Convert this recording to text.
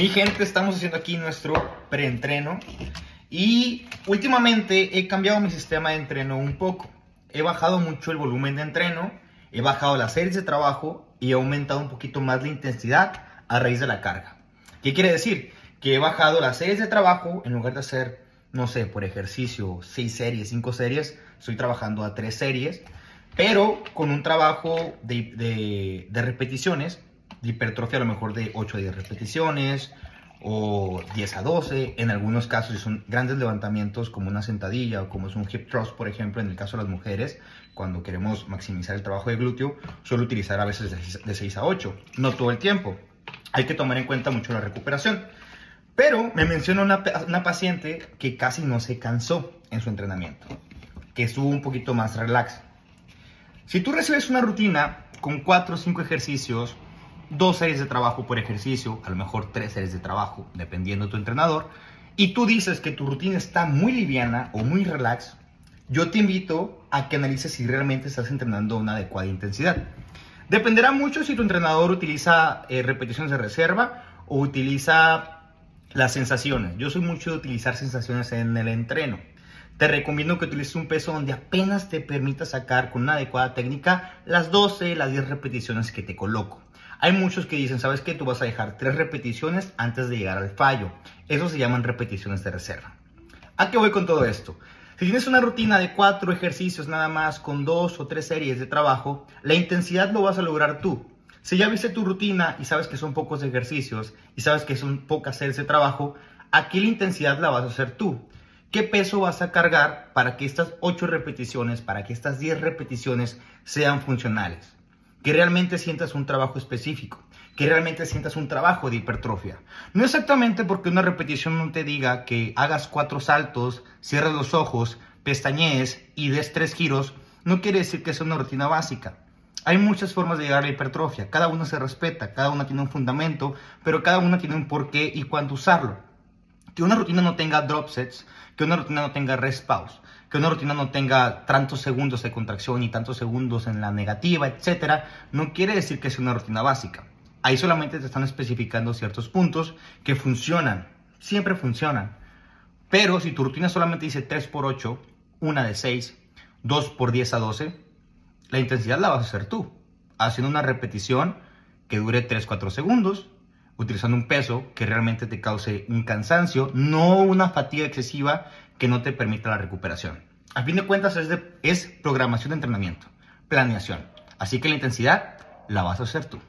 Mi gente, estamos haciendo aquí nuestro preentreno y últimamente he cambiado mi sistema de entreno un poco. He bajado mucho el volumen de entreno, he bajado las series de trabajo y he aumentado un poquito más la intensidad a raíz de la carga. ¿Qué quiere decir? Que he bajado las series de trabajo en lugar de hacer, no sé, por ejercicio, 6 series, 5 series, estoy trabajando a 3 series, pero con un trabajo de, repeticiones hipertrofia a lo mejor de 8 a 10 repeticiones o 10 a 12. En algunos casos, si son grandes levantamientos como una sentadilla o como es un hip thrust, por ejemplo, en el caso de las mujeres, cuando queremos maximizar el trabajo de glúteo, suelo utilizar a veces de 6 a 8, no todo el tiempo. Hay que tomar en cuenta mucho la recuperación. Pero me menciona una, una paciente que casi no se cansó en su entrenamiento, que estuvo un poquito más relax. Si tú recibes una rutina con 4 o 5 ejercicios dos series de trabajo por ejercicio, a lo mejor tres series de trabajo, dependiendo de tu entrenador, y tú dices que tu rutina está muy liviana o muy relax, yo te invito a que analices si realmente estás entrenando a una adecuada intensidad. Dependerá mucho si tu entrenador utiliza eh, repeticiones de reserva o utiliza las sensaciones. Yo soy mucho de utilizar sensaciones en el entreno. Te recomiendo que utilices un peso donde apenas te permita sacar con una adecuada técnica las 12, las 10 repeticiones que te coloco. Hay muchos que dicen, ¿sabes qué? Tú vas a dejar tres repeticiones antes de llegar al fallo. Eso se llaman repeticiones de reserva. ¿A qué voy con todo esto? Si tienes una rutina de cuatro ejercicios nada más con dos o tres series de trabajo, la intensidad lo vas a lograr tú. Si ya viste tu rutina y sabes que son pocos ejercicios y sabes que son pocas series de trabajo, aquí la intensidad la vas a hacer tú. ¿Qué peso vas a cargar para que estas ocho repeticiones, para que estas 10 repeticiones sean funcionales? Que realmente sientas un trabajo específico, que realmente sientas un trabajo de hipertrofia. No exactamente porque una repetición no te diga que hagas cuatro saltos, cierres los ojos, pestañees y des tres giros, no quiere decir que sea una rutina básica. Hay muchas formas de llegar a la hipertrofia, cada una se respeta, cada una tiene un fundamento, pero cada una tiene un porqué y cuándo usarlo. Que una rutina no tenga drop sets, que una rutina no tenga rest pause, que una rutina no tenga tantos segundos de contracción y tantos segundos en la negativa, etcétera, no quiere decir que sea una rutina básica. Ahí solamente te están especificando ciertos puntos que funcionan, siempre funcionan. Pero si tu rutina solamente dice 3 por 8, una de 6, 2 por 10 a 12, la intensidad la vas a hacer tú, haciendo una repetición que dure 3-4 segundos, utilizando un peso que realmente te cause un cansancio, no una fatiga excesiva que no te permita la recuperación. A fin de cuentas es, es programación de entrenamiento, planeación. Así que la intensidad la vas a hacer tú.